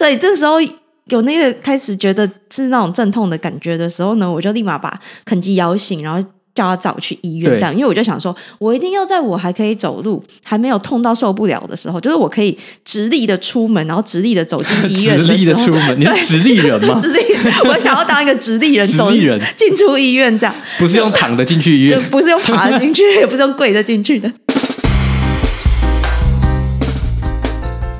所以这时候有那个开始觉得是那种阵痛的感觉的时候呢，我就立马把肯基摇醒，然后。叫他早去医院，这样，因为我就想说，我一定要在我还可以走路、还没有痛到受不了的时候，就是我可以直立的出门，然后直立的走进医院。直立的出门，你是直立人吗？直立，我想要当一个直立人，直立人进出医院这样，不是用躺着进去医院，不是用爬进去，也 不是用跪着进去的。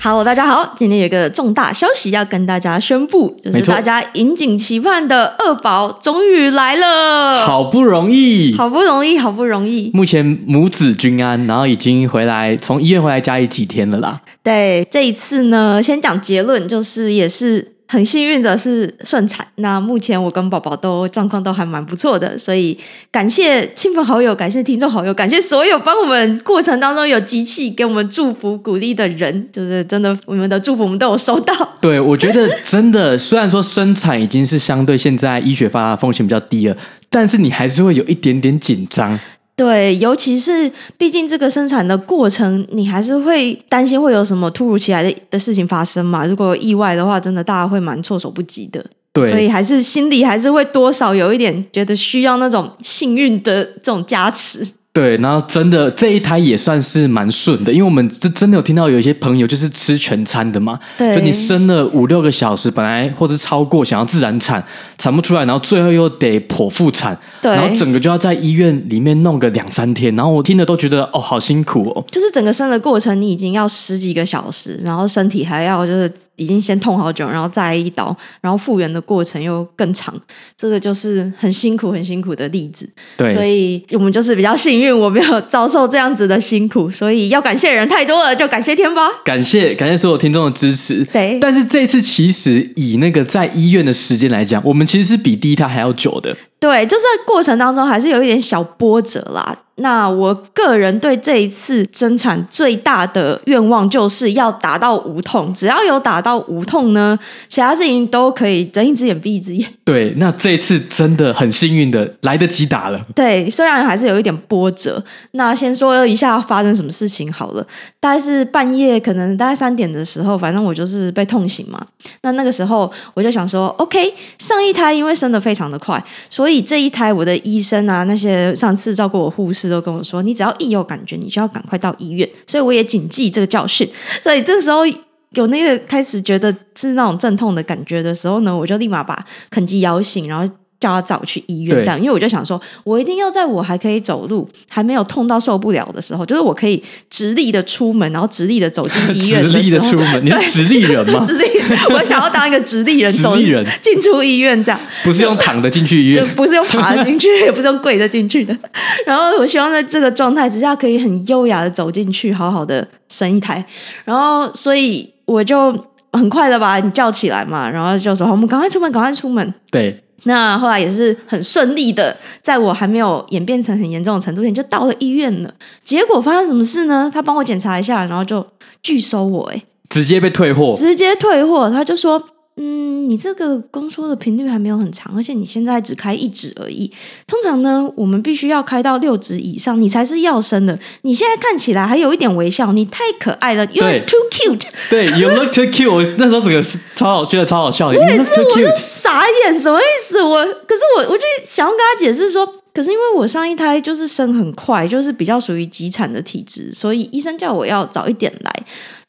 ！Hello，大家好，今天有个重大消息要跟大家宣布，就是大家引颈期盼的二宝终于来了，好不容易，好不容易，好不容易，目前母子均安，然后已经回来，从医院回来家里几天了啦。对，这一次呢，先讲结论，就是也是。很幸运的是顺产，那目前我跟宝宝都状况都还蛮不错的，所以感谢亲朋好友，感谢听众好友，感谢所有帮我们过程当中有集气给我们祝福鼓励的人，就是真的我们的祝福我们都有收到。对，我觉得真的，虽然说生产已经是相对现在医学发达风险比较低了，但是你还是会有一点点紧张。对，尤其是毕竟这个生产的过程，你还是会担心会有什么突如其来的的事情发生嘛？如果有意外的话，真的大家会蛮措手不及的。对，所以还是心里还是会多少有一点觉得需要那种幸运的这种加持。对，然后真的这一胎也算是蛮顺的，因为我们就真的有听到有一些朋友就是吃全餐的嘛，对，就你生了五六个小时，本来或者超过想要自然产，产不出来，然后最后又得剖腹产，对，然后整个就要在医院里面弄个两三天，然后我听了都觉得哦，好辛苦哦，就是整个生的过程你已经要十几个小时，然后身体还要就是。已经先痛好久，然后再来一刀，然后复原的过程又更长，这个就是很辛苦、很辛苦的例子。对，所以我们就是比较幸运，我没有遭受这样子的辛苦，所以要感谢人太多了，就感谢天吧。感谢感谢所有听众的支持。对，但是这次其实以那个在医院的时间来讲，我们其实是比第一胎还要久的。对，就是过程当中还是有一点小波折啦。那我个人对这一次生产最大的愿望就是要达到无痛，只要有达到无痛呢，其他事情都可以睁一只眼闭一只眼。对，那这一次真的很幸运的来得及打了。对，虽然还是有一点波折。那先说一下发生什么事情好了，大概是半夜，可能大概三点的时候，反正我就是被痛醒嘛。那那个时候我就想说，OK，上一胎因为生的非常的快，所以这一胎我的医生啊，那些上次照顾我护士。都跟我说，你只要一有感觉，你就要赶快到医院。所以我也谨记这个教训。所以这时候有那个开始觉得是那种阵痛的感觉的时候呢，我就立马把肯基摇醒，然后。叫他早去医院，这样，因为我就想说，我一定要在我还可以走路、还没有痛到受不了的时候，就是我可以直立的出门，然后直立的走进医院。直立的出门，你是直立人吗？直立，我想要当一个直立人，直立人进出医院这样。不是用躺着进去医院，不是用爬着进去，也不是用跪着进去的。然后我希望在这个状态之下，可以很优雅的走进去，好好的生一胎。然后，所以我就很快的把你叫起来嘛，然后就说：“我们赶快出门，赶快出门。”对。那后来也是很顺利的，在我还没有演变成很严重的程度前，就到了医院了。结果发生什么事呢？他帮我检查一下，然后就拒收我，诶，直接被退货，直接退货。他就说。嗯，你这个宫缩的频率还没有很长，而且你现在只开一指而已。通常呢，我们必须要开到六指以上，你才是要生的。你现在看起来还有一点微笑，你太可爱了，You're too cute。对，You look too cute。我那时候整个是超好，觉得超好笑的。我也是，我就傻眼，什么意思？我可是我，我就想要跟他解释说，可是因为我上一胎就是生很快，就是比较属于急产的体质，所以医生叫我要早一点来。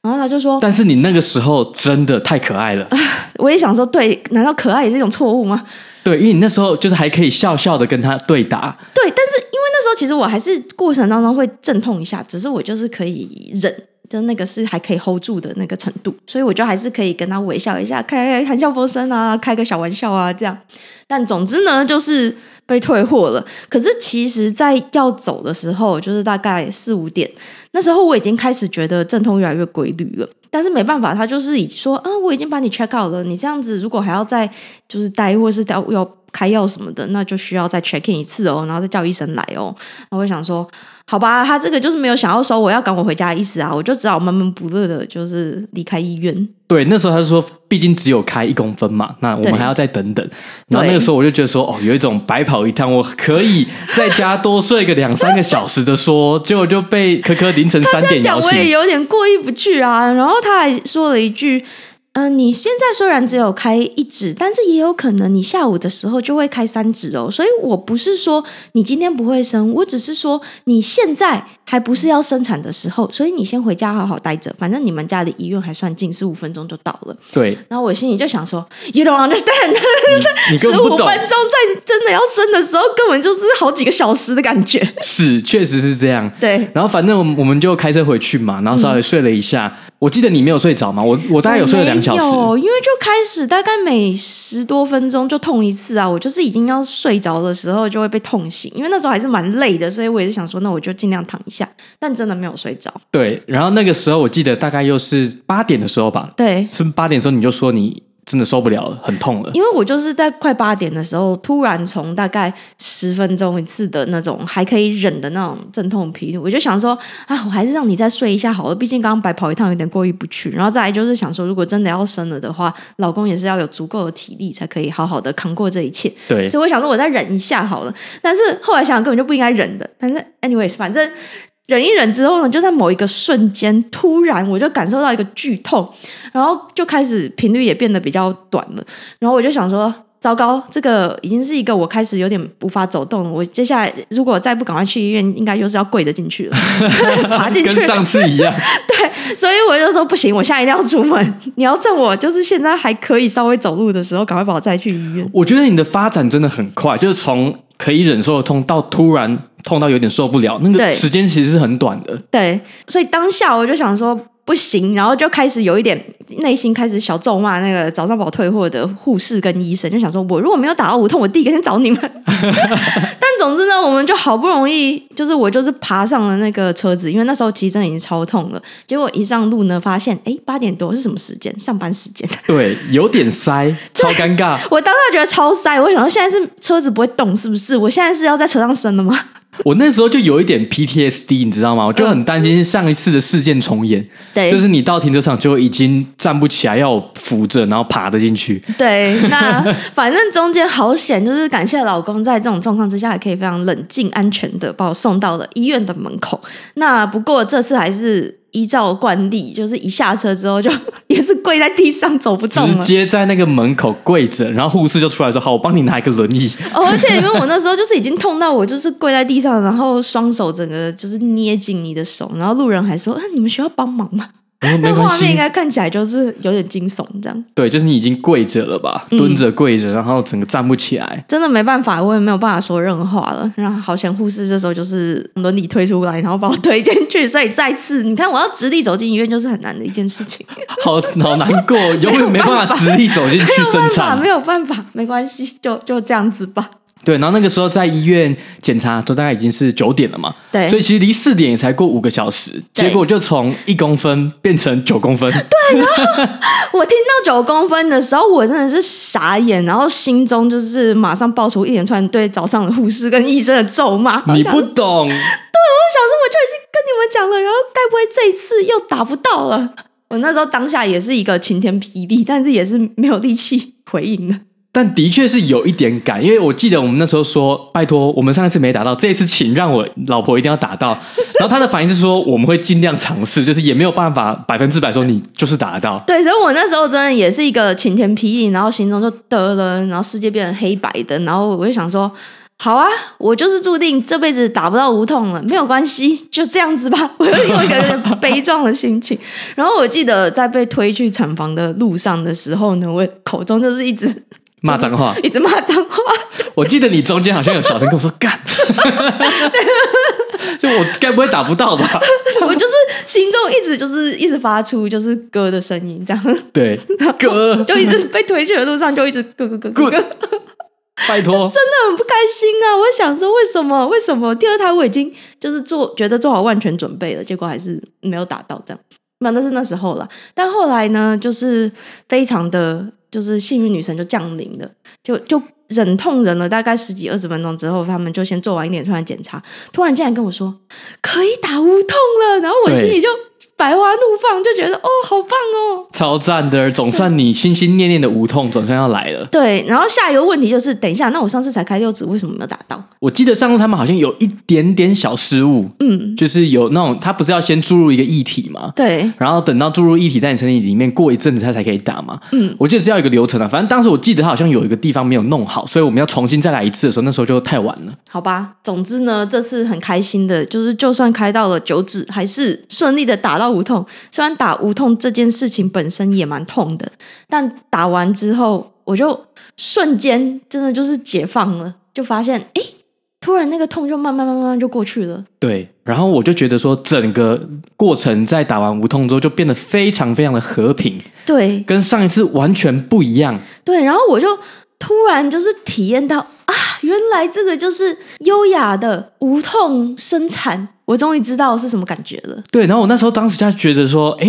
然后他就说：“但是你那个时候真的太可爱了。”我也想说，对，难道可爱也是一种错误吗？对，因为你那时候就是还可以笑笑的跟他对答。对，但是因为那时候其实我还是过程当中会阵痛一下，只是我就是可以忍，就那个是还可以 hold 住的那个程度，所以我就还是可以跟他微笑一下，开开谈笑风生啊，开个小玩笑啊，这样。但总之呢，就是被退货了。可是其实，在要走的时候，就是大概四五点，那时候我已经开始觉得阵痛越来越规律了。但是没办法，他就是已说，啊，我已经把你 check out 了，你这样子如果还要再就是待，或是要要开药什么的，那就需要再 check in 一次哦，然后再叫医生来哦。然后我想说。好吧，他这个就是没有想要收我要赶我回家的意思啊，我就只好闷闷不乐的，就是离开医院。对，那时候他就说，毕竟只有开一公分嘛，那我们还要再等等。然后那个时候我就觉得说，哦，有一种白跑一趟，我可以在家多睡个两三个小时的说，结果就被科科凌晨三点摇醒。我也有点过意不去啊。然后他还说了一句。嗯、你现在虽然只有开一指，但是也有可能你下午的时候就会开三指哦。所以我不是说你今天不会生，我只是说你现在还不是要生产的时候，所以你先回家好好待着。反正你们家离医院还算近，十五分钟就到了。对。然后我心里就想说，You don't understand，十五分钟在真的要生的时候，根本就是好几个小时的感觉。是，确实是这样。对。然后反正我们就开车回去嘛，然后稍微睡了一下。嗯我记得你没有睡着吗？我我大概有睡了两小时。有，因为就开始大概每十多分钟就痛一次啊。我就是已经要睡着的时候就会被痛醒，因为那时候还是蛮累的，所以我也是想说，那我就尽量躺一下。但真的没有睡着。对，然后那个时候我记得大概又是八点的时候吧。对，是八点的时候你就说你。真的受不了了，很痛了。因为我就是在快八点的时候，突然从大概十分钟一次的那种还可以忍的那种阵痛疲劳，我就想说，啊，我还是让你再睡一下好了。毕竟刚刚白跑一趟，有点过意不去。然后再来就是想说，如果真的要生了的话，老公也是要有足够的体力，才可以好好的扛过这一切。对，所以我想说，我再忍一下好了。但是后来想想，根本就不应该忍的。但是，anyways，反正。忍一忍之后呢，就在某一个瞬间，突然我就感受到一个剧痛，然后就开始频率也变得比较短了。然后我就想说，糟糕，这个已经是一个我开始有点无法走动了。我接下来如果再不赶快去医院，应该又是要跪着进去了，爬进去，跟上次一样。对，所以我就说不行，我现在一定要出门。你要趁我就是现在还可以稍微走路的时候，赶快把我带去医院。我觉得你的发展真的很快，就是从。可以忍受的痛，到突然痛到有点受不了，那个时间其实是很短的。对，所以当下我就想说不行，然后就开始有一点内心开始小咒骂那个早上把我退货的护士跟医生，就想说我如果没有打到无痛，我第一个先找你们。但总之呢，我们就好不容易，就是我就是爬上了那个车子，因为那时候其实真的已经超痛了。结果一上路呢，发现哎八点多是什么时间？上班时间。对，有点塞，超尴尬。我当时觉得超塞，我想说现在是车子不会动，是不是？我现在是要在车上生了吗？我那时候就有一点 PTSD，你知道吗？我就很担心上一次的事件重演。对，就是你到停车场就已经站不起来，要我扶着，然后爬得进去。对，那反正中间好险，就是感谢老公在这种状况之下，还可以非常冷静、安全的把我送到了医院的门口。那不过这次还是。依照惯例，就是一下车之后就 也是跪在地上走不动了，直接在那个门口跪着，然后护士就出来说：“好，我帮你拿一个轮椅。”哦，而且因为我那时候就是已经痛到我就是跪在地上，然后双手整个就是捏紧你的手，然后路人还说：“啊，你们需要帮忙吗？”那画面应该看起来就是有点惊悚，这样。对，就是你已经跪着了吧，蹲着跪着，然后整个站不起来。嗯，真的没办法，我也没有办法说任何话了。然后好险护士这时候就是轮椅推出来，然后把我推进去。所以再次，你看我要直立走进医院就是很难的一件事情。好好难过，永远没办法直立走进去生产。没有办法，没关系，就就这样子吧。对，然后那个时候在医院检查，都大概已经是九点了嘛。对，所以其实离四点也才过五个小时，结果就从一公分变成九公分。对，然后 我听到九公分的时候，我真的是傻眼，然后心中就是马上爆出一连串对早上的护士跟医生的咒骂。你不懂。对，我想说，我就已经跟你们讲了，然后该不会这一次又打不到了？我那时候当下也是一个晴天霹雳，但是也是没有力气回应的。但的确是有一点赶，因为我记得我们那时候说，拜托，我们上一次没打到，这一次请让我老婆一定要打到。然后他的反应是说，我们会尽量尝试，就是也没有办法百分之百说你就是打得到。对，所以我那时候真的也是一个晴天霹雳，然后心中就得了，然后世界变成黑白的，然后我就想说，好啊，我就是注定这辈子打不到无痛了，没有关系，就这样子吧。我有一个有点悲壮的心情。然后我记得在被推去产房的路上的时候呢，我口中就是一直。骂脏话，一直骂脏话。我记得你中间好像有小声跟我说干，就我该不会打不到吧？我就是心中一直就是一直发出就是哥的声音，这样对，哥 就一直被推去的路上就一直哥哥哥哥哥，拜托，真的很不开心啊！我想说为什么为什么第二胎我已经就是做觉得做好万全准备了，结果还是没有打到这样。那那是那时候了，但后来呢，就是非常的就是幸运女神就降临了，就就。忍痛忍了大概十几二十分钟之后，他们就先做完一点突然检查，突然竟然跟我说可以打无痛了，然后我心里就百花怒放，就觉得哦，好棒哦，超赞的，总算你心心念念的无痛总算要来了。对，然后下一个问题就是，等一下，那我上次才开六指，为什么没有打到？我记得上次他们好像有一点点小失误，嗯，就是有那种他不是要先注入一个液体嘛，对，然后等到注入液体在你身体里面过一阵子，他才可以打嘛，嗯，我记得是要一个流程啊，反正当时我记得他好像有一个地方没有弄好。所以我们要重新再来一次的时候，那时候就太晚了。好吧，总之呢，这次很开心的，就是就算开到了九指，还是顺利的打到无痛。虽然打无痛这件事情本身也蛮痛的，但打完之后，我就瞬间真的就是解放了，就发现，哎，突然那个痛就慢慢慢慢就过去了。对，然后我就觉得说，整个过程在打完无痛之后，就变得非常非常的和平。对，跟上一次完全不一样。对，然后我就。突然就是体验到啊，原来这个就是优雅的无痛生产，我终于知道是什么感觉了。对，然后我那时候当时就觉得说，哎，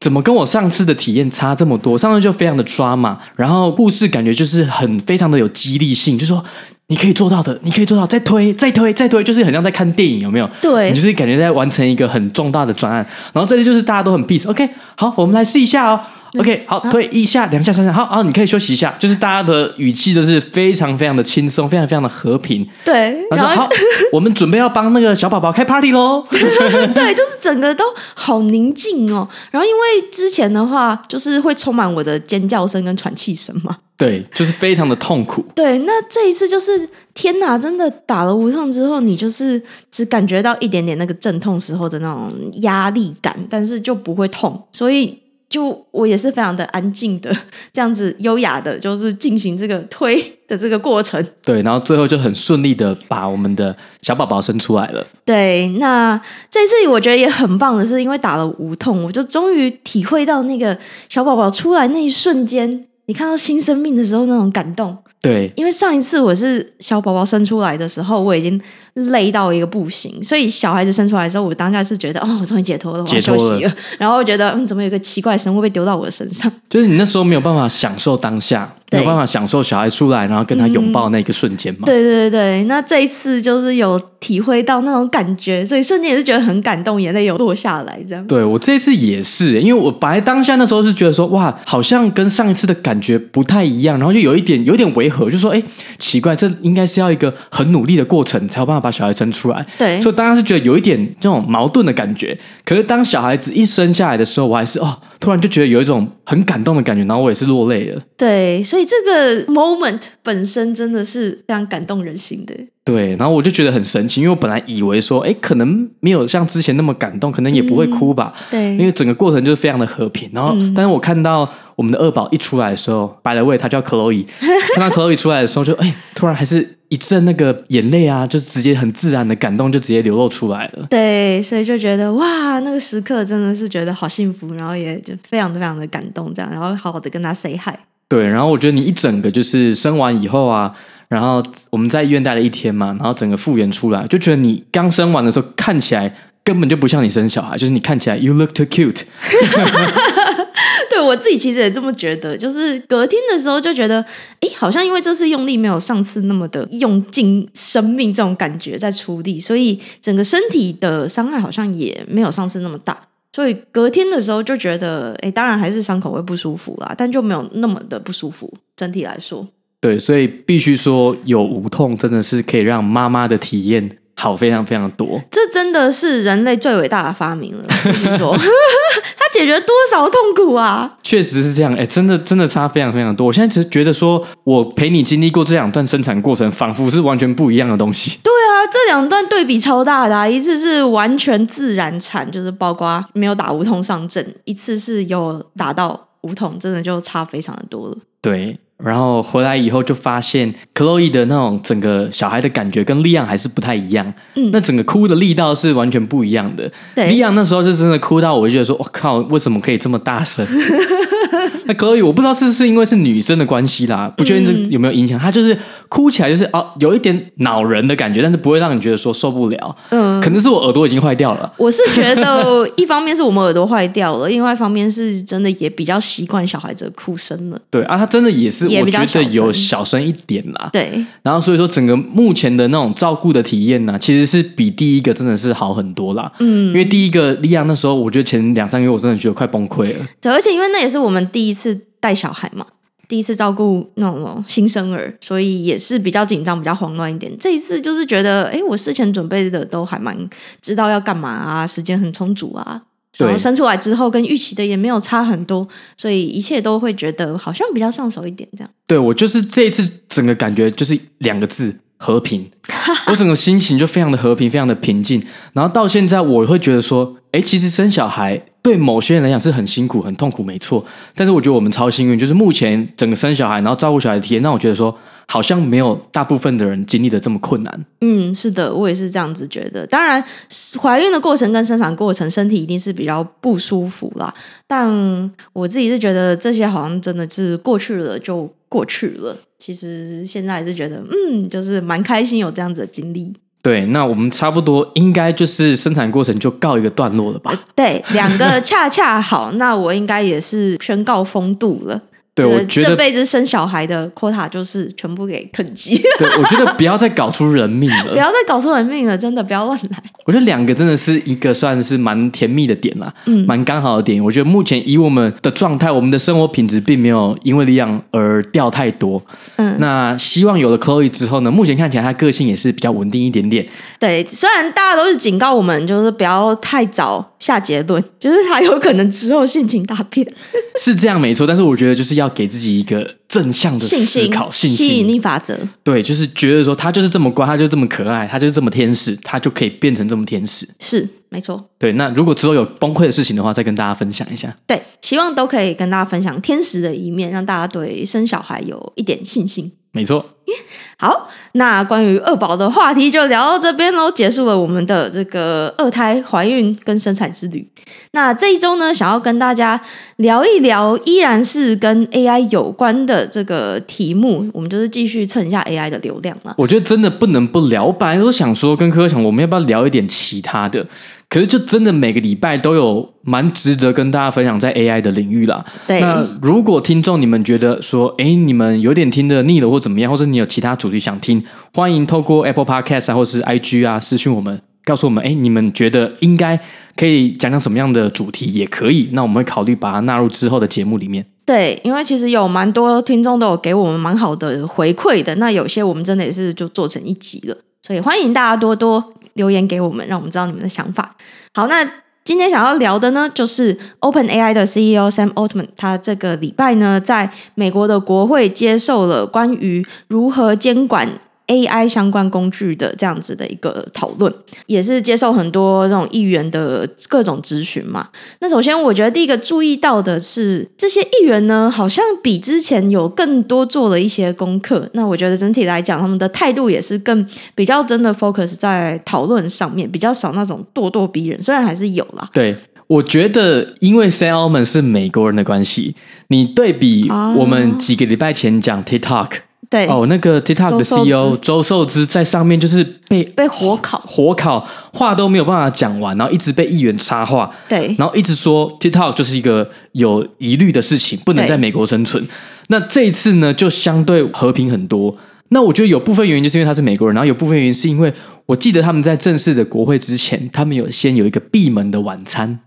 怎么跟我上次的体验差这么多？上次就非常的抓嘛，然后故事感觉就是很非常的有激励性，就说你可以做到的，你可以做到，再推，再推，再推，就是很像在看电影，有没有？对，你就是感觉在完成一个很重大的专案，然后这里就是大家都很 peace。OK，好，我们来试一下哦。OK，好，推一下、两下、三下，好，好，你可以休息一下。就是大家的语气都是非常非常的轻松，非常非常的和平。对，然后说好，我们准备要帮那个小宝宝开 party 喽。对，就是整个都好宁静哦。然后因为之前的话，就是会充满我的尖叫声跟喘气声嘛。对，就是非常的痛苦。对，那这一次就是天哪，真的打了无痛之后，你就是只感觉到一点点那个阵痛时候的那种压力感，但是就不会痛，所以。就我也是非常的安静的，这样子优雅的，就是进行这个推的这个过程。对，然后最后就很顺利的把我们的小宝宝生出来了。对，那这次我觉得也很棒的是，因为打了无痛，我就终于体会到那个小宝宝出来那一瞬间，你看到新生命的时候那种感动。对，因为上一次我是小宝宝生出来的时候，我已经累到一个不行，所以小孩子生出来的时候，我当下是觉得哦，我终于解脱了，我要休息了。了 然后我觉得嗯，怎么有一个奇怪的生物被丢到我的身上？就是你那时候没有办法享受当下。没有办法享受小孩出来，然后跟他拥抱那个瞬间嘛？对对对，那这一次就是有体会到那种感觉，所以瞬间也是觉得很感动，眼泪有落下来这样。对，我这一次也是，因为我本来当下那时候是觉得说，哇，好像跟上一次的感觉不太一样，然后就有一点有一点违和，就说，哎，奇怪，这应该是要一个很努力的过程才有办法把小孩生出来。对，所以当时是觉得有一点这种矛盾的感觉。可是当小孩子一生下来的时候，我还是哦。突然就觉得有一种很感动的感觉，然后我也是落泪了。对，所以这个 moment 本身真的是非常感动人心的。对，然后我就觉得很神奇，因为我本来以为说，哎，可能没有像之前那么感动，可能也不会哭吧。嗯、对，因为整个过程就是非常的和平。然后，嗯、但是我看到我们的二宝一出来的时候，by the way，他叫 Chloe，看到 Chloe 出来的时候就，就哎，突然还是。一阵那个眼泪啊，就是直接很自然的感动，就直接流露出来了。对，所以就觉得哇，那个时刻真的是觉得好幸福，然后也就非常非常的感动，这样，然后好好的跟他 say hi。对，然后我觉得你一整个就是生完以后啊，然后我们在医院待了一天嘛，然后整个复原出来，就觉得你刚生完的时候看起来根本就不像你生小孩，就是你看起来 you look too cute。对，我自己其实也这么觉得，就是隔天的时候就觉得，哎，好像因为这次用力没有上次那么的用尽生命这种感觉在出力，所以整个身体的伤害好像也没有上次那么大。所以隔天的时候就觉得，哎，当然还是伤口会不舒服啦，但就没有那么的不舒服。整体来说，对，所以必须说有无痛真的是可以让妈妈的体验。好，非常非常多，这真的是人类最伟大的发明了。我跟你说，它解决多少痛苦啊？确实是这样，哎，真的真的差非常非常多。我现在只是觉得说，我陪你经历过这两段生产过程，仿佛是完全不一样的东西。对啊，这两段对比超大的啊，一次是完全自然产，就是包括没有打无痛上阵；一次是有打到无痛，真的就差非常的多了。对。然后回来以后就发现，Chloe 的那种整个小孩的感觉跟利昂还是不太一样。嗯，那整个哭的力道是完全不一样的。对，利昂那时候就真的哭到，我就觉得说，我靠，为什么可以这么大声？那 Chloe 我不知道是不是因为是女生的关系啦，不确定这有没有影响。她就是哭起来就是哦，有一点恼人的感觉，但是不会让你觉得说受不了。嗯，可能是我耳朵已经坏掉了。我是觉得一方面是我们耳朵坏掉了，另外一方面是真的也比较习惯小孩子的哭声了。对啊，他真的也是，我觉得有小声一点啦。对，然后所以说整个目前的那种照顾的体验呢，其实是比第一个真的是好很多啦。嗯，因为第一个利亚那时候，我觉得前两三个月我真的觉得快崩溃了。对，而且因为那也是我们第一次带小孩嘛，第一次照顾那种新生儿，所以也是比较紧张、比较慌乱一点。这一次就是觉得，哎，我事前准备的都还蛮知道要干嘛啊，时间很充足啊。然后生出来之后，跟预期的也没有差很多，所以一切都会觉得好像比较上手一点这样。对，我就是这一次整个感觉就是两个字：和平。我整个心情就非常的和平，非常的平静。然后到现在，我会觉得说，哎，其实生小孩对某些人来讲是很辛苦、很痛苦，没错。但是我觉得我们超幸运，就是目前整个生小孩，然后照顾小孩的体验，让我觉得说。好像没有大部分的人经历的这么困难。嗯，是的，我也是这样子觉得。当然，怀孕的过程跟生产过程，身体一定是比较不舒服啦。但我自己是觉得这些好像真的是过去了就过去了。其实现在是觉得，嗯，就是蛮开心有这样子的经历。对，那我们差不多应该就是生产过程就告一个段落了吧？对，两个恰恰好，那我应该也是宣告风度了。对，我觉得这辈子生小孩的 quota 就是全部给肯基。对，我觉得不要再搞出人命了，不要再搞出人命了，真的不要乱来。我觉得两个真的是一个算是蛮甜蜜的点啦，嗯，蛮刚好的点。我觉得目前以我们的状态，我们的生活品质并没有因为力量而掉太多。嗯，那希望有了 Chloe 之后呢，目前看起来她个性也是比较稳定一点点。对，虽然大家都是警告我们，就是不要太早下结论，就是他有可能之后性情大变。是这样没错，但是我觉得就是要给自己一个正向的思考，信心，吸引力法则。对，就是觉得说他就是这么乖，他就这么可爱，他就是这么天使，他就可以变成这么天使。是，没错。对，那如果之后有崩溃的事情的话，再跟大家分享一下。对，希望都可以跟大家分享天使的一面，让大家对生小孩有一点信心。没错。好，那关于二宝的话题就聊到这边喽，结束了我们的这个二胎怀孕跟生产之旅。那这一周呢，想要跟大家聊一聊，依然是跟 AI 有关的这个题目，我们就是继续蹭一下 AI 的流量了。我觉得真的不能不聊，我本来都想说跟柯柯讲，我们要不要聊一点其他的？可是，就真的每个礼拜都有蛮值得跟大家分享在 AI 的领域啦。对。那如果听众你们觉得说，哎，你们有点听得腻了或怎么样，或者你有其他主题想听，欢迎透过 Apple Podcast 啊，或是 IG 啊私讯我们，告诉我们，哎，你们觉得应该可以讲讲什么样的主题也可以，那我们会考虑把它纳入之后的节目里面。对，因为其实有蛮多听众都有给我们蛮好的回馈的，那有些我们真的也是就做成一集了，所以欢迎大家多多。留言给我们，让我们知道你们的想法。好，那今天想要聊的呢，就是 OpenAI 的 CEO Sam Altman，他这个礼拜呢，在美国的国会接受了关于如何监管。AI 相关工具的这样子的一个讨论，也是接受很多这种议员的各种咨询嘛。那首先，我觉得第一个注意到的是，这些议员呢，好像比之前有更多做了一些功课。那我觉得整体来讲，他们的态度也是更比较真的 focus 在讨论上面，比较少那种咄咄逼人。虽然还是有啦。对，我觉得因为 Sam Altman 是美国人的关系，你对比我们几个礼拜前讲 TikTok。对哦，那个 TikTok 的 CEO 周受之在上面就是被被火烤，火烤，话都没有办法讲完，然后一直被议员插话，对，然后一直说 TikTok 就是一个有疑虑的事情，不能在美国生存。那这一次呢，就相对和平很多。那我觉得有部分原因就是因为他是美国人，然后有部分原因是因为我记得他们在正式的国会之前，他们有先有一个闭门的晚餐。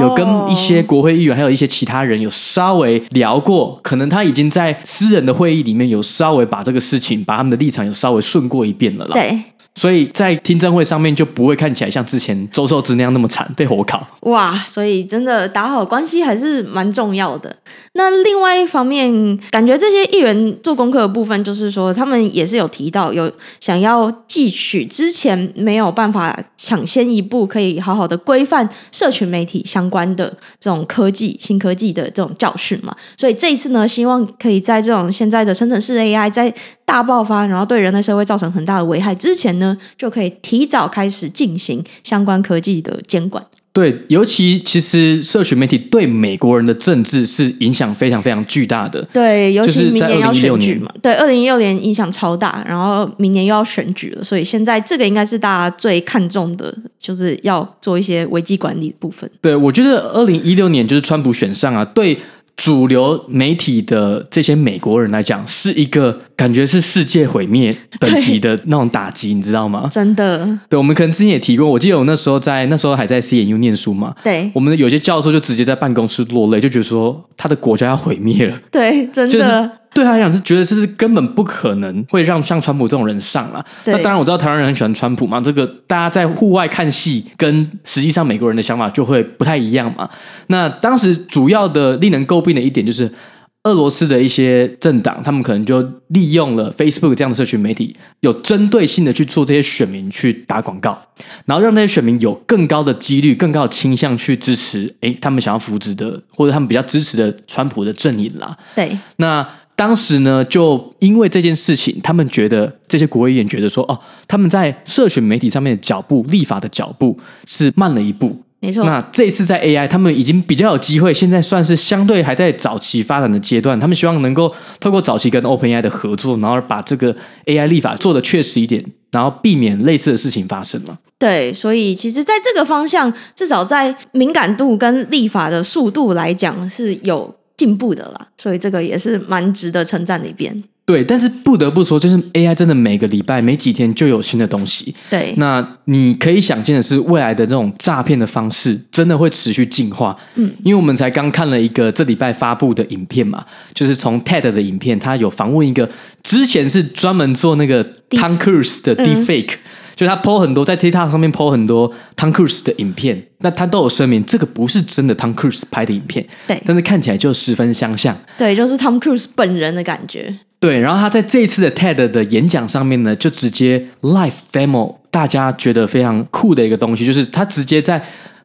有跟一些国会议员，还有一些其他人有稍微聊过，可能他已经在私人的会议里面有稍微把这个事情，把他们的立场有稍微顺过一遍了啦。对所以在听证会上面就不会看起来像之前周受之那样那么惨被火烤。哇，所以真的打好关系还是蛮重要的。那另外一方面，感觉这些艺人做功课的部分，就是说他们也是有提到有想要汲取之前没有办法抢先一步，可以好好的规范社群媒体相关的这种科技、新科技的这种教训嘛。所以这一次呢，希望可以在这种现在的生成式 AI 在大爆发，然后对人类社会造成很大的危害之前呢，就可以提早开始进行相关科技的监管。对，尤其其实社群媒体对美国人的政治是影响非常非常巨大的。对，尤其明年要选举嘛。对，二零一六年影响超大，然后明年又要选举了，所以现在这个应该是大家最看重的，就是要做一些危机管理的部分。对，我觉得二零一六年就是川普选上啊，对。主流媒体的这些美国人来讲，是一个感觉是世界毁灭等级的那种打击，你知道吗？真的。对，我们可能之前也提过，我记得我那时候在那时候还在 CNU 念书嘛。对。我们有些教授就直接在办公室落泪，就觉得说他的国家要毁灭了。对，真的。就是对他来讲是觉得这是根本不可能会让像川普这种人上啊。那当然我知道台湾人很喜欢川普嘛，这个大家在户外看戏，跟实际上美国人的想法就会不太一样嘛。那当时主要的令人诟病的一点就是，俄罗斯的一些政党，他们可能就利用了 Facebook 这样的社群媒体，有针对性的去做这些选民去打广告，然后让那些选民有更高的几率、更高的倾向去支持，诶，他们想要扶植的或者他们比较支持的川普的阵营啦。对，那。当时呢，就因为这件事情，他们觉得这些国会议员觉得说，哦，他们在社群媒体上面的脚步、立法的脚步是慢了一步。没错。那这次在 AI，他们已经比较有机会，现在算是相对还在早期发展的阶段。他们希望能够透过早期跟 OpenAI 的合作，然后把这个 AI 立法做的确实一点，然后避免类似的事情发生嘛。对，所以其实在这个方向，至少在敏感度跟立法的速度来讲是有。进步的啦，所以这个也是蛮值得称赞的一边。对，但是不得不说，就是 AI 真的每个礼拜、每几天就有新的东西。对，那你可以想见的是，未来的这种诈骗的方式真的会持续进化。嗯，因为我们才刚看了一个这礼拜发布的影片嘛，就是从 TED 的影片，他有访问一个之前是专门做那个 Tom Cruise 的 Deepfake。嗯就他 po 很多在 TikTok 上面 po 很多 Tom Cruise 的影片，那他都有声明这个不是真的 Tom Cruise 拍的影片，对，但是看起来就十分相像，对，就是 Tom Cruise 本人的感觉，对。然后他在这一次的 TED 的演讲上面呢，就直接 live demo，大家觉得非常酷的一个东西，就是他直接在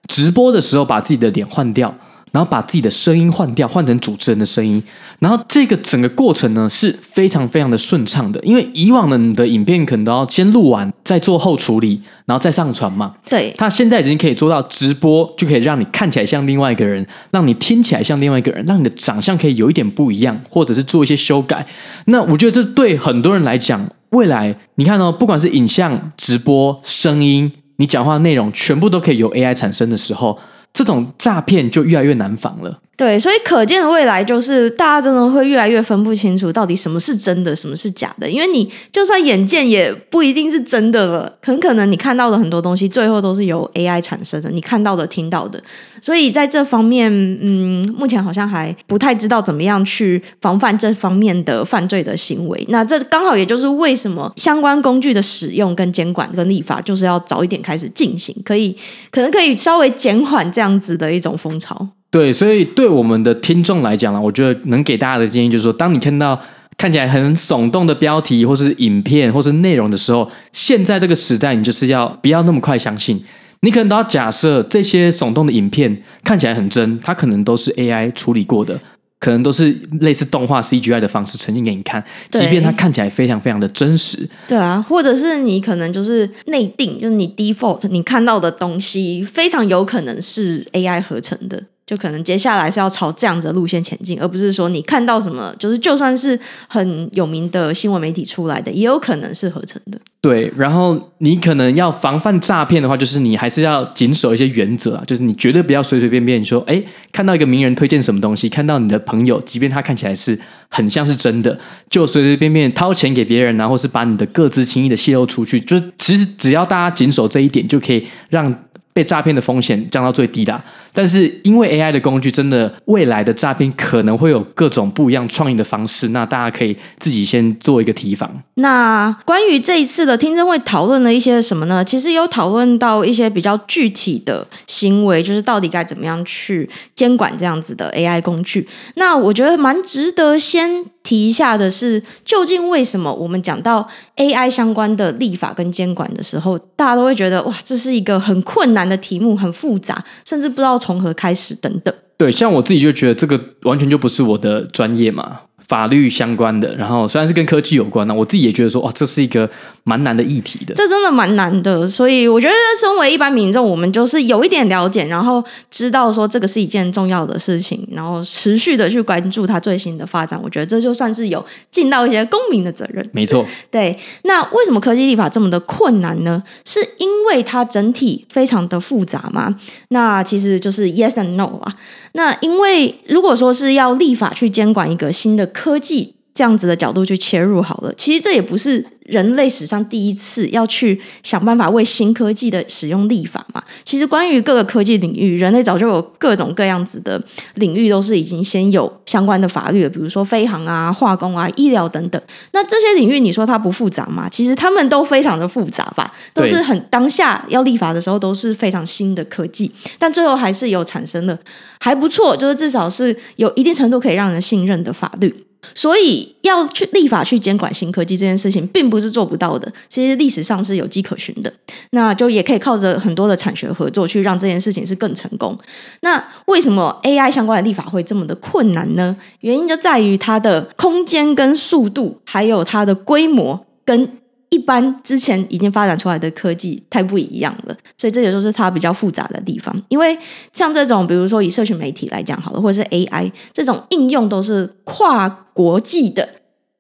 直播的时候把自己的脸换掉。然后把自己的声音换掉，换成主持人的声音。然后这个整个过程呢是非常非常的顺畅的，因为以往的你的影片可能都要先录完，再做后处理，然后再上传嘛。对，他现在已经可以做到直播，就可以让你看起来像另外一个人，让你听起来像另外一个人，让你的长相可以有一点不一样，或者是做一些修改。那我觉得这对很多人来讲，未来你看哦，不管是影像、直播、声音，你讲话内容全部都可以由 AI 产生的时候。这种诈骗就越来越难防了。对，所以可见的未来就是大家真的会越来越分不清楚到底什么是真的，什么是假的。因为你就算眼见也不一定是真的了，很可能你看到的很多东西最后都是由 AI 产生的，你看到的、听到的。所以在这方面，嗯，目前好像还不太知道怎么样去防范这方面的犯罪的行为。那这刚好也就是为什么相关工具的使用跟监管跟立法就是要早一点开始进行，可以可能可以稍微减缓这样子的一种风潮。对，所以对我们的听众来讲呢，我觉得能给大家的建议就是说，当你看到看起来很耸动的标题，或是影片，或是内容的时候，现在这个时代，你就是要不要那么快相信？你可能都要假设这些耸动的影片看起来很真，它可能都是 AI 处理过的，可能都是类似动画 CGI 的方式呈现给你看，即便它看起来非常非常的真实。对啊，或者是你可能就是内定，就是你 default 你看到的东西，非常有可能是 AI 合成的。就可能接下来是要朝这样子的路线前进，而不是说你看到什么，就是就算是很有名的新闻媒体出来的，也有可能是合成的。对，然后你可能要防范诈骗的话，就是你还是要谨守一些原则啊，就是你绝对不要随随便便说，哎，看到一个名人推荐什么东西，看到你的朋友，即便他看起来是很像是真的，就随随便便掏钱给别人，然后是把你的个资轻易的泄露出去，就是其实只要大家谨守这一点，就可以让。被诈骗的风险降到最低啦。但是因为 AI 的工具，真的未来的诈骗可能会有各种不一样创意的方式，那大家可以自己先做一个提防。那关于这一次的听证会讨论了一些什么呢？其实有讨论到一些比较具体的行为，就是到底该怎么样去监管这样子的 AI 工具。那我觉得蛮值得先提一下的是，究竟为什么我们讲到 AI 相关的立法跟监管的时候，大家都会觉得哇，这是一个很困难的题目，很复杂，甚至不知道从何开始等等。对，像我自己就觉得这个完全就不是我的专业嘛。法律相关的，然后虽然是跟科技有关，那我自己也觉得说，哇，这是一个蛮难的议题的。这真的蛮难的，所以我觉得，身为一般民众，我们就是有一点了解，然后知道说这个是一件重要的事情，然后持续的去关注它最新的发展。我觉得这就算是有尽到一些公民的责任。没错，对。那为什么科技立法这么的困难呢？是因为它整体非常的复杂吗？那其实就是 yes and no 啊。那因为如果说是要立法去监管一个新的科技，这样子的角度去切入好了，其实这也不是人类史上第一次要去想办法为新科技的使用立法嘛。其实关于各个科技领域，人类早就有各种各样子的领域都是已经先有相关的法律了，比如说飞航啊、化工啊、医疗等等。那这些领域你说它不复杂吗？其实他们都非常的复杂吧，都是很当下要立法的时候都是非常新的科技，但最后还是有产生了还不错，就是至少是有一定程度可以让人信任的法律。所以要去立法去监管新科技这件事情，并不是做不到的。其实历史上是有迹可循的，那就也可以靠着很多的产学合作去让这件事情是更成功。那为什么 AI 相关的立法会这么的困难呢？原因就在于它的空间跟速度，还有它的规模跟。一般之前已经发展出来的科技太不一样了，所以这也就是它比较复杂的地方。因为像这种，比如说以社群媒体来讲好了，或者是 AI 这种应用都是跨国际的，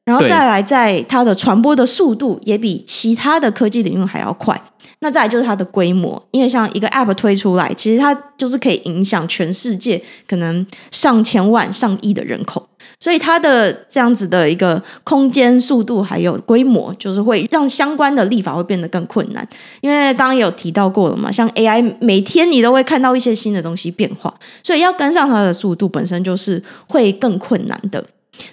然后再来在它的传播的速度也比其他的科技领域还要快。那再来就是它的规模，因为像一个 App 推出来，其实它就是可以影响全世界可能上千万、上亿的人口。所以它的这样子的一个空间、速度还有规模，就是会让相关的立法会变得更困难。因为刚刚有提到过了嘛，像 AI 每天你都会看到一些新的东西变化，所以要跟上它的速度本身就是会更困难的。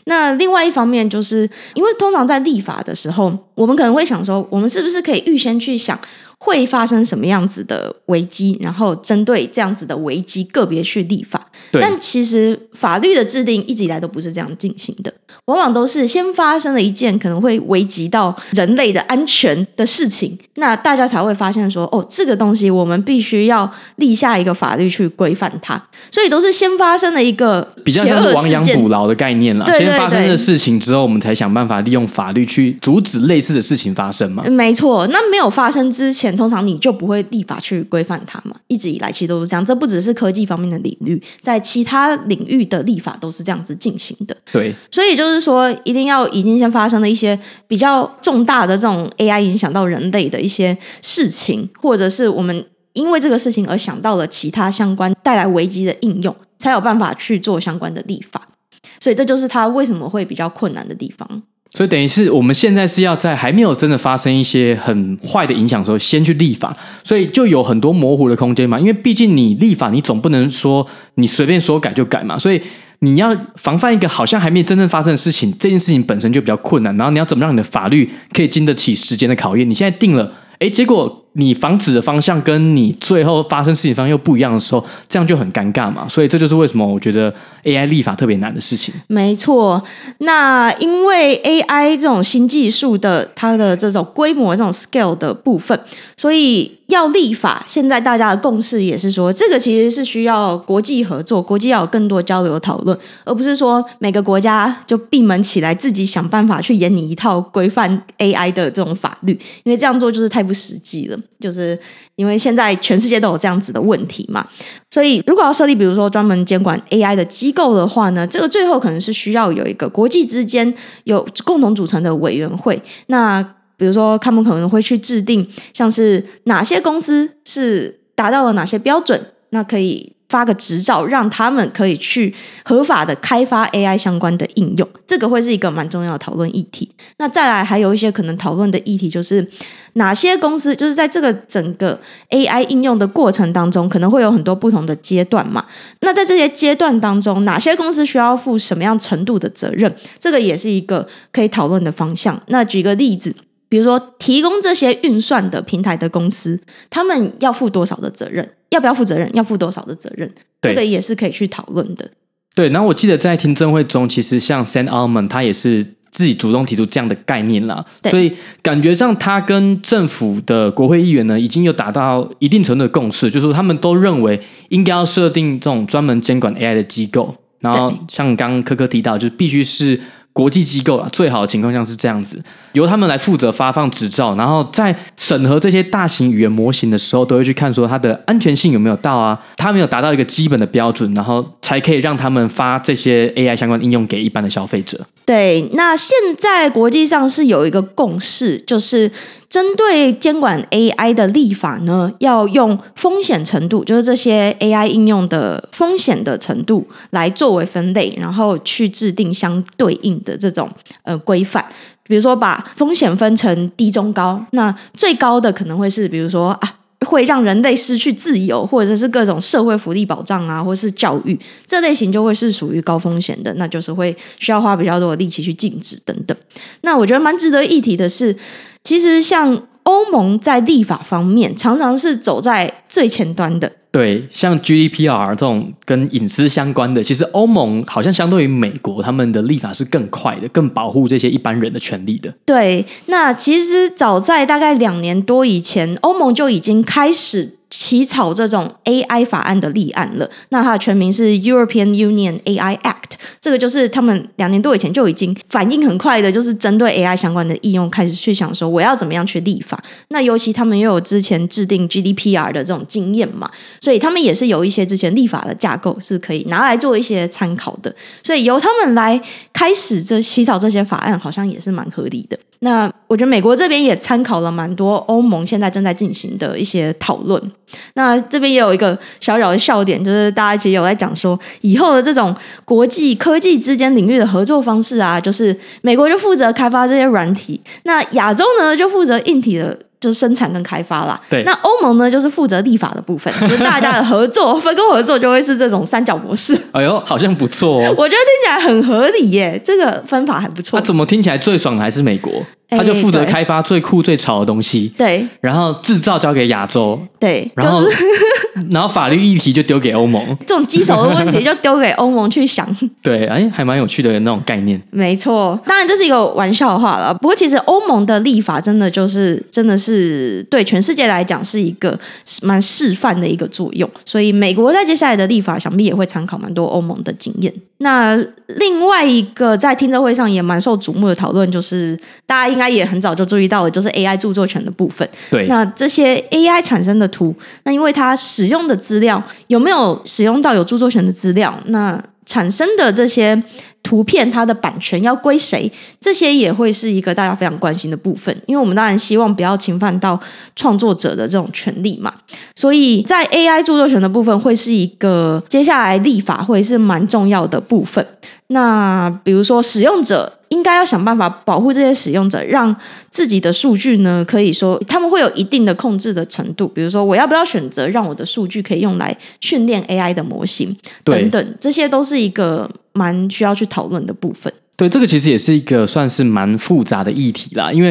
那另外一方面，就是因为通常在立法的时候，我们可能会想说，我们是不是可以预先去想会发生什么样子的危机，然后针对这样子的危机个别去立法？但其实法律的制定一直以来都不是这样进行的，往往都是先发生了一件可能会危及到人类的安全的事情，那大家才会发现说，哦，这个东西我们必须要立下一个法律去规范它。所以都是先发生了一个比较像是亡羊补牢的概念啦，对对对，先发生的事情之后，我们才想办法利用法律去阻止类似的事情发生嘛。没错，那没有发生之前，通常你就不会立法去规范它嘛。一直以来其实都是这样，这不只是科技方面的领域，在其他领域的立法都是这样子进行的，对，所以就是说，一定要已经先发生了一些比较重大的这种 AI 影响到人类的一些事情，或者是我们因为这个事情而想到了其他相关带来危机的应用，才有办法去做相关的立法。所以这就是它为什么会比较困难的地方。所以等于是我们现在是要在还没有真的发生一些很坏的影响的时候，先去立法，所以就有很多模糊的空间嘛。因为毕竟你立法，你总不能说你随便说改就改嘛。所以你要防范一个好像还没真正发生的事情，这件事情本身就比较困难。然后你要怎么让你的法律可以经得起时间的考验？你现在定了，诶，结果。你防止的方向跟你最后发生事情方向又不一样的时候，这样就很尴尬嘛。所以这就是为什么我觉得 AI 立法特别难的事情。没错，那因为 AI 这种新技术的它的这种规模、这种 scale 的部分，所以。要立法，现在大家的共识也是说，这个其实是需要国际合作，国际要有更多交流讨论，而不是说每个国家就闭门起来自己想办法去演你一套规范 AI 的这种法律，因为这样做就是太不实际了。就是因为现在全世界都有这样子的问题嘛，所以如果要设立，比如说专门监管 AI 的机构的话呢，这个最后可能是需要有一个国际之间有共同组成的委员会。那比如说，他们可能会去制定，像是哪些公司是达到了哪些标准，那可以发个执照，让他们可以去合法的开发 AI 相关的应用，这个会是一个蛮重要的讨论议题。那再来还有一些可能讨论的议题，就是哪些公司就是在这个整个 AI 应用的过程当中，可能会有很多不同的阶段嘛。那在这些阶段当中，哪些公司需要负什么样程度的责任，这个也是一个可以讨论的方向。那举个例子。比如说，提供这些运算的平台的公司，他们要负多少的责任？要不要负责任？要负多少的责任？这个也是可以去讨论的。对，然后我记得在听证会中，其实像 Sam Altman 他也是自己主动提出这样的概念啦。所以感觉上他跟政府的国会议员呢，已经有达到一定程度的共识，就是说他们都认为应该要设定这种专门监管 AI 的机构。然后像刚刚柯柯提到，就是必须是。国际机构啊，最好的情况下是这样子，由他们来负责发放执照，然后在审核这些大型语言模型的时候，都会去看说它的安全性有没有到啊，它没有达到一个基本的标准，然后才可以让他们发这些 AI 相关应用给一般的消费者。对，那现在国际上是有一个共识，就是。针对监管 AI 的立法呢，要用风险程度，就是这些 AI 应用的风险的程度来作为分类，然后去制定相对应的这种呃规范。比如说，把风险分成低、中、高，那最高的可能会是，比如说啊，会让人类失去自由，或者是各种社会福利保障啊，或是教育这类型就会是属于高风险的，那就是会需要花比较多的力气去禁止等等。那我觉得蛮值得一提的是。其实，像欧盟在立法方面，常常是走在最前端的。对，像 GDPR 这种跟隐私相关的，其实欧盟好像相对于美国，他们的立法是更快的，更保护这些一般人的权利的。对，那其实早在大概两年多以前，欧盟就已经开始。起草这种 AI 法案的立案了，那它的全名是 European Union AI Act，这个就是他们两年多以前就已经反应很快的，就是针对 AI 相关的应用开始去想说我要怎么样去立法。那尤其他们又有之前制定 GDPR 的这种经验嘛，所以他们也是有一些之前立法的架构是可以拿来做一些参考的。所以由他们来开始这起草这些法案，好像也是蛮合理的。那我觉得美国这边也参考了蛮多欧盟现在正在进行的一些讨论。那这边也有一个小小的笑点，就是大家其实有在讲说，以后的这种国际科技之间领域的合作方式啊，就是美国就负责开发这些软体，那亚洲呢就负责硬体的。就是生产跟开发啦，对。那欧盟呢，就是负责立法的部分，就是大家的合作分工合作就会是这种三角模式。哎呦，好像不错哦。我觉得听起来很合理耶，这个分法还不错。那怎么听起来最爽的还是美国？他就负责开发最酷最潮的东西，对。然后制造交给亚洲，对。然后，然后法律议题就丢给欧盟，这种棘手的问题就丢给欧盟去想。对，哎，还蛮有趣的那种概念。没错，当然这是一个玩笑话了。不过其实欧盟的立法真的就是真的是对全世界来讲是一个蛮示范的一个作用，所以美国在接下来的立法想必也会参考蛮多欧盟的经验。那另外一个在听证会上也蛮受瞩目的讨论，就是大家应该也很早就注意到了，就是 AI 著作权的部分。对，那这些 AI 产生的图，那因为它使用的资料有没有使用到有著作权的资料，那产生的这些。图片它的版权要归谁？这些也会是一个大家非常关心的部分，因为我们当然希望不要侵犯到创作者的这种权利嘛。所以在 AI 著作权的部分，会是一个接下来立法会是蛮重要的部分。那比如说使用者。应该要想办法保护这些使用者，让自己的数据呢，可以说他们会有一定的控制的程度。比如说，我要不要选择让我的数据可以用来训练 AI 的模型等等，这些都是一个蛮需要去讨论的部分。对，这个其实也是一个算是蛮复杂的议题啦，因为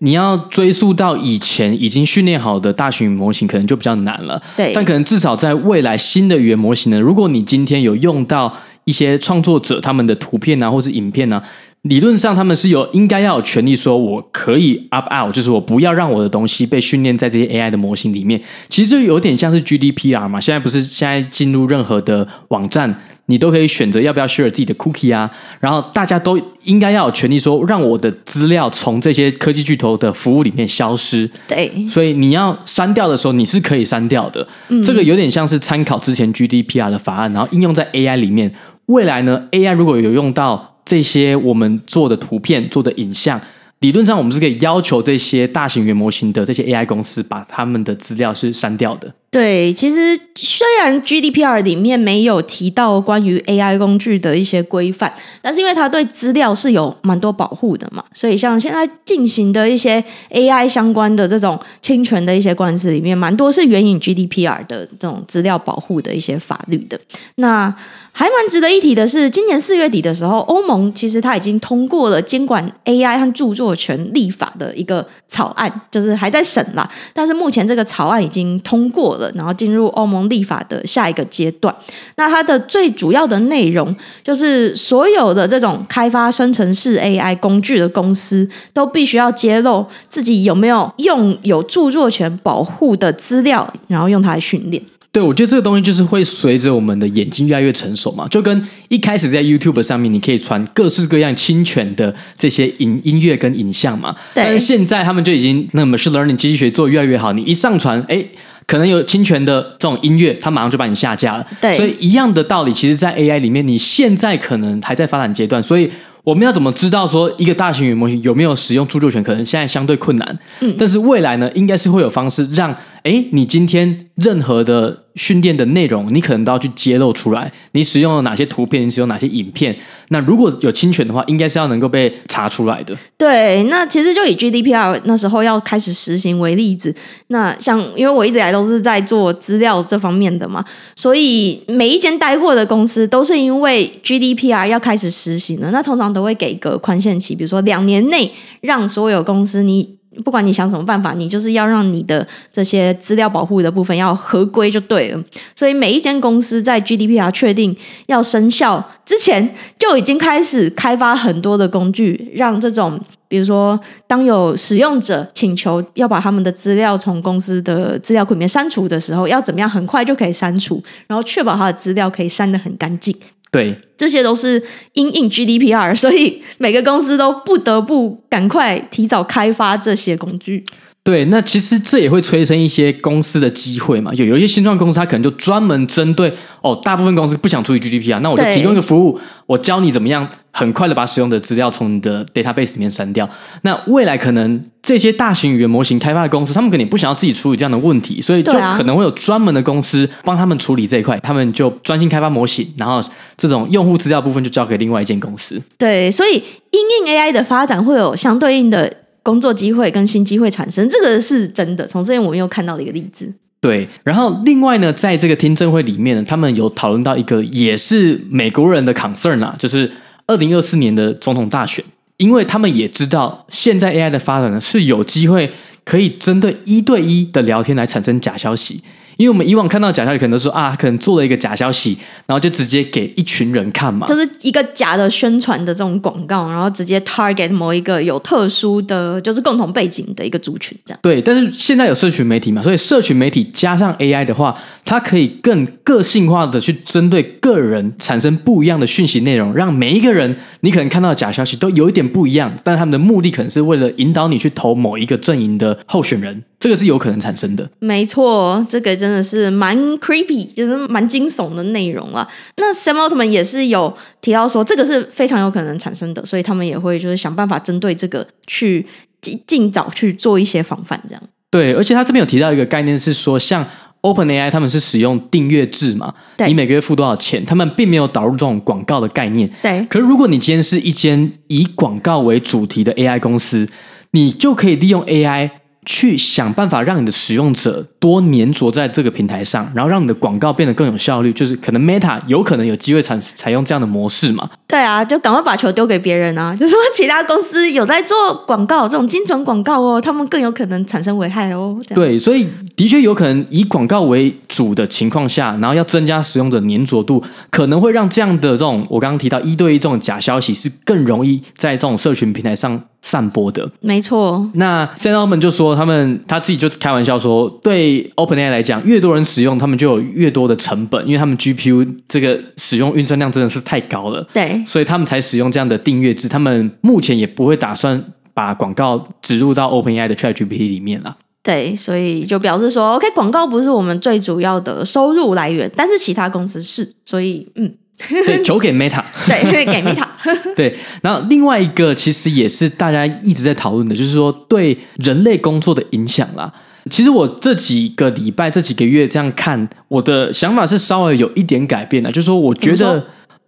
你要追溯到以前已经训练好的大型模型，可能就比较难了。对，但可能至少在未来新的语言模型呢，如果你今天有用到一些创作者他们的图片啊，或是影片啊。理论上，他们是有应该要有权利说，我可以 opt out，就是我不要让我的东西被训练在这些 AI 的模型里面。其实就有点像是 GDPR 嘛。现在不是现在进入任何的网站，你都可以选择要不要 share 自己的 cookie 啊。然后大家都应该要有权利说，让我的资料从这些科技巨头的服务里面消失。对，所以你要删掉的时候，你是可以删掉的。嗯。这个有点像是参考之前 GDPR 的法案，然后应用在 AI 里面。未来呢，AI 如果有用到。这些我们做的图片、做的影像，理论上我们是可以要求这些大型原模型的这些 AI 公司把他们的资料是删掉的。对，其实虽然 GDPR 里面没有提到关于 AI 工具的一些规范，但是因为它对资料是有蛮多保护的嘛，所以像现在进行的一些 AI 相关的这种侵权的一些官司里面，蛮多是援引 GDPR 的这种资料保护的一些法律的。那还蛮值得一提的是，今年四月底的时候，欧盟其实它已经通过了监管 AI 和著作权立法的一个草案，就是还在审啦，但是目前这个草案已经通过了。然后进入欧盟立法的下一个阶段。那它的最主要的内容就是，所有的这种开发生成式 AI 工具的公司，都必须要揭露自己有没有用有著作权保护的资料，然后用它来训练。对，我觉得这个东西就是会随着我们的眼睛越来越成熟嘛，就跟一开始在 YouTube 上面，你可以传各式各样侵权的这些音音乐跟影像嘛。但是现在他们就已经那 machine learning 机器学做越来越好，你一上传，哎。可能有侵权的这种音乐，它马上就把你下架了。对，所以一样的道理，其实，在 AI 里面，你现在可能还在发展阶段，所以我们要怎么知道说一个大型语言模型有没有使用著作权？可能现在相对困难。嗯，但是未来呢，应该是会有方式让，哎，你今天任何的。训练的内容，你可能都要去揭露出来。你使用了哪些图片？你使用哪些影片？那如果有侵权的话，应该是要能够被查出来的。对，那其实就以 GDPR 那时候要开始实行为例子。那像因为我一直以来都是在做资料这方面的嘛，所以每一间带货的公司都是因为 GDPR 要开始实行了。那通常都会给个宽限期，比如说两年内让所有公司你。不管你想什么办法，你就是要让你的这些资料保护的部分要合规就对了。所以每一间公司在 GDPR 确定要生效之前，就已经开始开发很多的工具，让这种比如说，当有使用者请求要把他们的资料从公司的资料库里面删除的时候，要怎么样很快就可以删除，然后确保他的资料可以删得很干净。对，这些都是因应 GDPR，所以每个公司都不得不赶快提早开发这些工具。对，那其实这也会催生一些公司的机会嘛。有有一些新创公司，它可能就专门针对哦，大部分公司不想处理 GDP 啊那我就提供一个服务，我教你怎么样很快的把使用的资料从你的 database 里面删掉。那未来可能这些大型语言模型开发的公司，他们肯定不想要自己处理这样的问题，所以就可能会有专门的公司帮他们处理这一块，他们就专心开发模型，然后这种用户资料部分就交给另外一间公司。对，所以因应 AI 的发展会有相对应的。工作机会跟新机会产生，这个是真的。从这边我们又看到了一个例子。对，然后另外呢，在这个听证会里面呢，他们有讨论到一个也是美国人的 concern 啊，就是二零二四年的总统大选，因为他们也知道现在 AI 的发展呢是有机会可以针对一对一的聊天来产生假消息。因为我们以往看到假消息，可能说啊，可能做了一个假消息，然后就直接给一群人看嘛，就是一个假的宣传的这种广告，然后直接 target 某一个有特殊的就是共同背景的一个族群，这样。对，但是现在有社群媒体嘛，所以社群媒体加上 AI 的话，它可以更个性化的去针对个人产生不一样的讯息内容，让每一个人你可能看到的假消息都有一点不一样，但他们的目的可能是为了引导你去投某一个阵营的候选人。这个是有可能产生的，没错，这个真的是蛮 creepy，就是蛮惊悚的内容了。那 Sam Altman 也是有提到说，这个是非常有可能产生的，所以他们也会就是想办法针对这个去尽尽早去做一些防范，这样。对，而且他这边有提到一个概念是说，像 OpenAI 他们是使用订阅制嘛，对，你每个月付多少钱，他们并没有导入这种广告的概念。对，可是如果你今天是一间以广告为主题的 AI 公司，你就可以利用 AI。去想办法让你的使用者多粘着在这个平台上，然后让你的广告变得更有效率。就是可能 Meta 有可能有机会采采用这样的模式嘛？对啊，就赶快把球丢给别人啊！就是说其他公司有在做广告，这种精准广告哦，他们更有可能产生危害哦。对，所以的确有可能以广告为主的情况下，然后要增加使用者粘着度，可能会让这样的这种我刚刚提到一对一这种假消息是更容易在这种社群平台上散播的。没错。那 Sam Altman 就说。他们他自己就开玩笑说，对 OpenAI 来讲，越多人使用，他们就有越多的成本，因为他们 GPU 这个使用运算量真的是太高了。对，所以他们才使用这样的订阅制。他们目前也不会打算把广告植入到 OpenAI 的 ChatGPT 里面了。对，所以就表示说，OK，广告不是我们最主要的收入来源，但是其他公司是。所以，嗯。对，酒给 Meta，对，给 Meta。对，然后另外一个其实也是大家一直在讨论的，就是说对人类工作的影响啦。其实我这几个礼拜、这几个月这样看，我的想法是稍微有一点改变的，就是说，我觉得。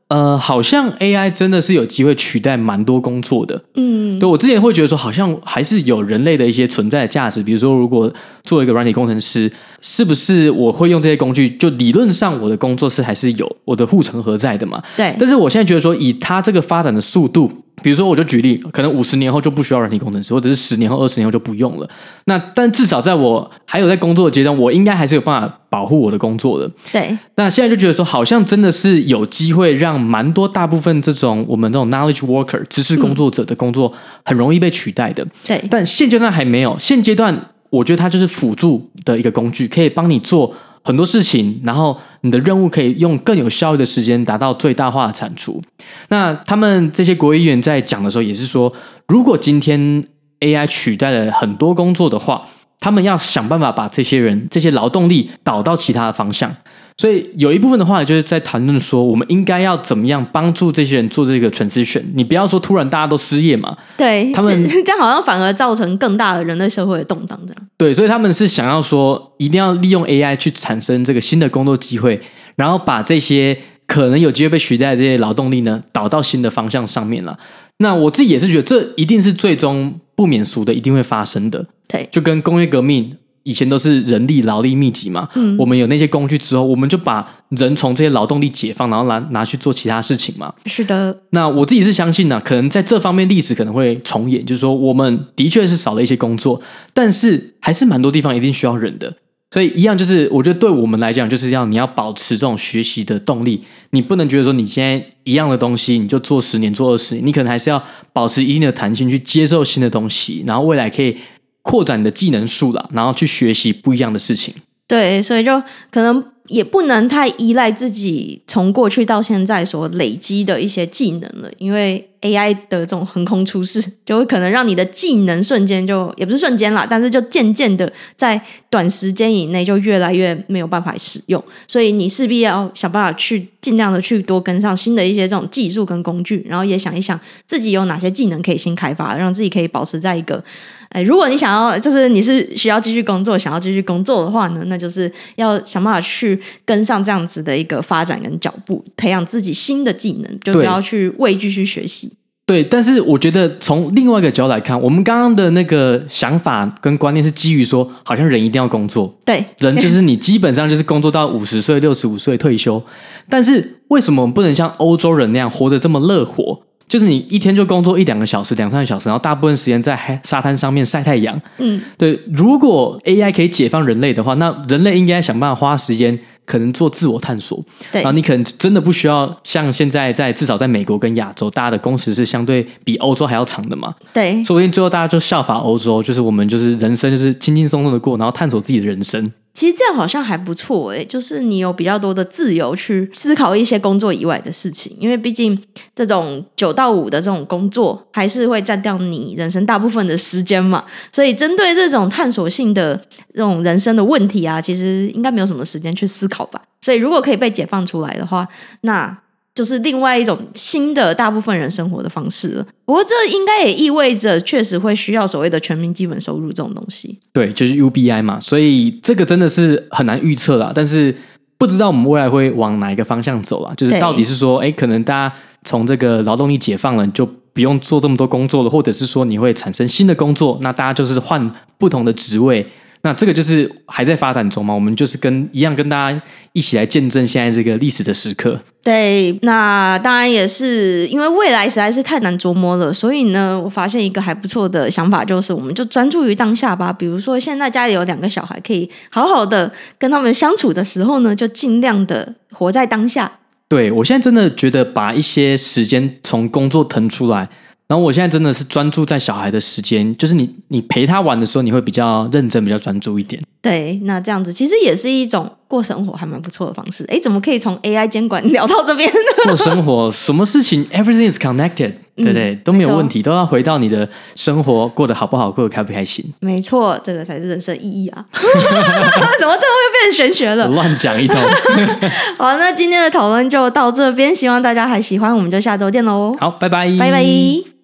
呃，好像 AI 真的是有机会取代蛮多工作的。嗯，对，我之前会觉得说，好像还是有人类的一些存在的价值。比如说，如果做一个软体工程师，是不是我会用这些工具？就理论上，我的工作是还是有我的护城河在的嘛？对。但是我现在觉得说，以它这个发展的速度。比如说，我就举例，可能五十年后就不需要软体工程师，或者是十年后、二十年后就不用了。那但至少在我还有在工作的阶段，我应该还是有办法保护我的工作的。对。那现在就觉得说，好像真的是有机会让蛮多大部分这种我们这种 knowledge worker 知识工作者的工作很容易被取代的。嗯、对。但现阶段还没有，现阶段我觉得它就是辅助的一个工具，可以帮你做。很多事情，然后你的任务可以用更有效率的时间达到最大化的产出。那他们这些国会议员在讲的时候，也是说，如果今天 AI 取代了很多工作的话，他们要想办法把这些人、这些劳动力导到其他的方向。所以有一部分的话，就是在谈论说，我们应该要怎么样帮助这些人做这个 transition。你不要说突然大家都失业嘛，对他们 这样好像反而造成更大的人类社会的动荡这样。对，所以他们是想要说，一定要利用 AI 去产生这个新的工作机会，然后把这些可能有机会被取代的这些劳动力呢，导到新的方向上面了。那我自己也是觉得，这一定是最终不免俗的，一定会发生的。对，就跟工业革命。以前都是人力劳力密集嘛，嗯，我们有那些工具之后，我们就把人从这些劳动力解放，然后拿拿去做其他事情嘛。是的。那我自己是相信呢、啊，可能在这方面历史可能会重演，就是说我们的确是少了一些工作，但是还是蛮多地方一定需要人的。所以一样就是，我觉得对我们来讲，就是要你要保持这种学习的动力，你不能觉得说你现在一样的东西你就做十年做二十年，你可能还是要保持一定的弹性去接受新的东西，然后未来可以。扩展你的技能树了，然后去学习不一样的事情。对，所以就可能也不能太依赖自己从过去到现在所累积的一些技能了，因为 AI 的这种横空出世，就会可能让你的技能瞬间就也不是瞬间啦，但是就渐渐的在短时间以内就越来越没有办法使用，所以你势必要想办法去尽量的去多跟上新的一些这种技术跟工具，然后也想一想自己有哪些技能可以新开发，让自己可以保持在一个。哎，如果你想要，就是你是需要继续工作，想要继续工作的话呢，那就是要想办法去跟上这样子的一个发展跟脚步，培养自己新的技能，就不要去畏惧去学习。对，但是我觉得从另外一个角度来看，我们刚刚的那个想法跟观念是基于说，好像人一定要工作，对，人就是你基本上就是工作到五十岁、六十五岁退休。但是为什么我们不能像欧洲人那样活得这么乐活？就是你一天就工作一两个小时、两三个小时，然后大部分时间在沙滩上面晒太阳。嗯，对。如果 AI 可以解放人类的话，那人类应该想办法花时间，可能做自我探索。对。然后你可能真的不需要像现在在至少在美国跟亚洲，大家的工时是相对比欧洲还要长的嘛。对。说不定最后大家就效法欧洲，就是我们就是人生就是轻轻松松的过，然后探索自己的人生。其实这样好像还不错诶，就是你有比较多的自由去思考一些工作以外的事情，因为毕竟这种九到五的这种工作还是会占掉你人生大部分的时间嘛，所以针对这种探索性的这种人生的问题啊，其实应该没有什么时间去思考吧。所以如果可以被解放出来的话，那。就是另外一种新的大部分人生活的方式了。不过这应该也意味着，确实会需要所谓的全民基本收入这种东西。对，就是 UBI 嘛。所以这个真的是很难预测啦。但是不知道我们未来会往哪一个方向走啊？就是到底是说，哎，可能大家从这个劳动力解放了，就不用做这么多工作了，或者是说你会产生新的工作，那大家就是换不同的职位。那这个就是还在发展中嘛，我们就是跟一样跟大家一起来见证现在这个历史的时刻。对，那当然也是因为未来实在是太难琢磨了，所以呢，我发现一个还不错的想法，就是我们就专注于当下吧。比如说，现在家里有两个小孩，可以好好的跟他们相处的时候呢，就尽量的活在当下。对，我现在真的觉得把一些时间从工作腾出来。然后我现在真的是专注在小孩的时间，就是你你陪他玩的时候，你会比较认真、比较专注一点。对，那这样子其实也是一种过生活还蛮不错的方式。哎，怎么可以从 AI 监管聊到这边呢？过生活，什么事情，everything is connected，对不对？都没有问题，都要回到你的生活过得好不好，过得开不开心。没错，这个才是人生意义啊！怎么最后又变成玄学了？乱讲一通。好，那今天的讨论就到这边，希望大家还喜欢，我们就下周见喽。好，拜拜，拜拜。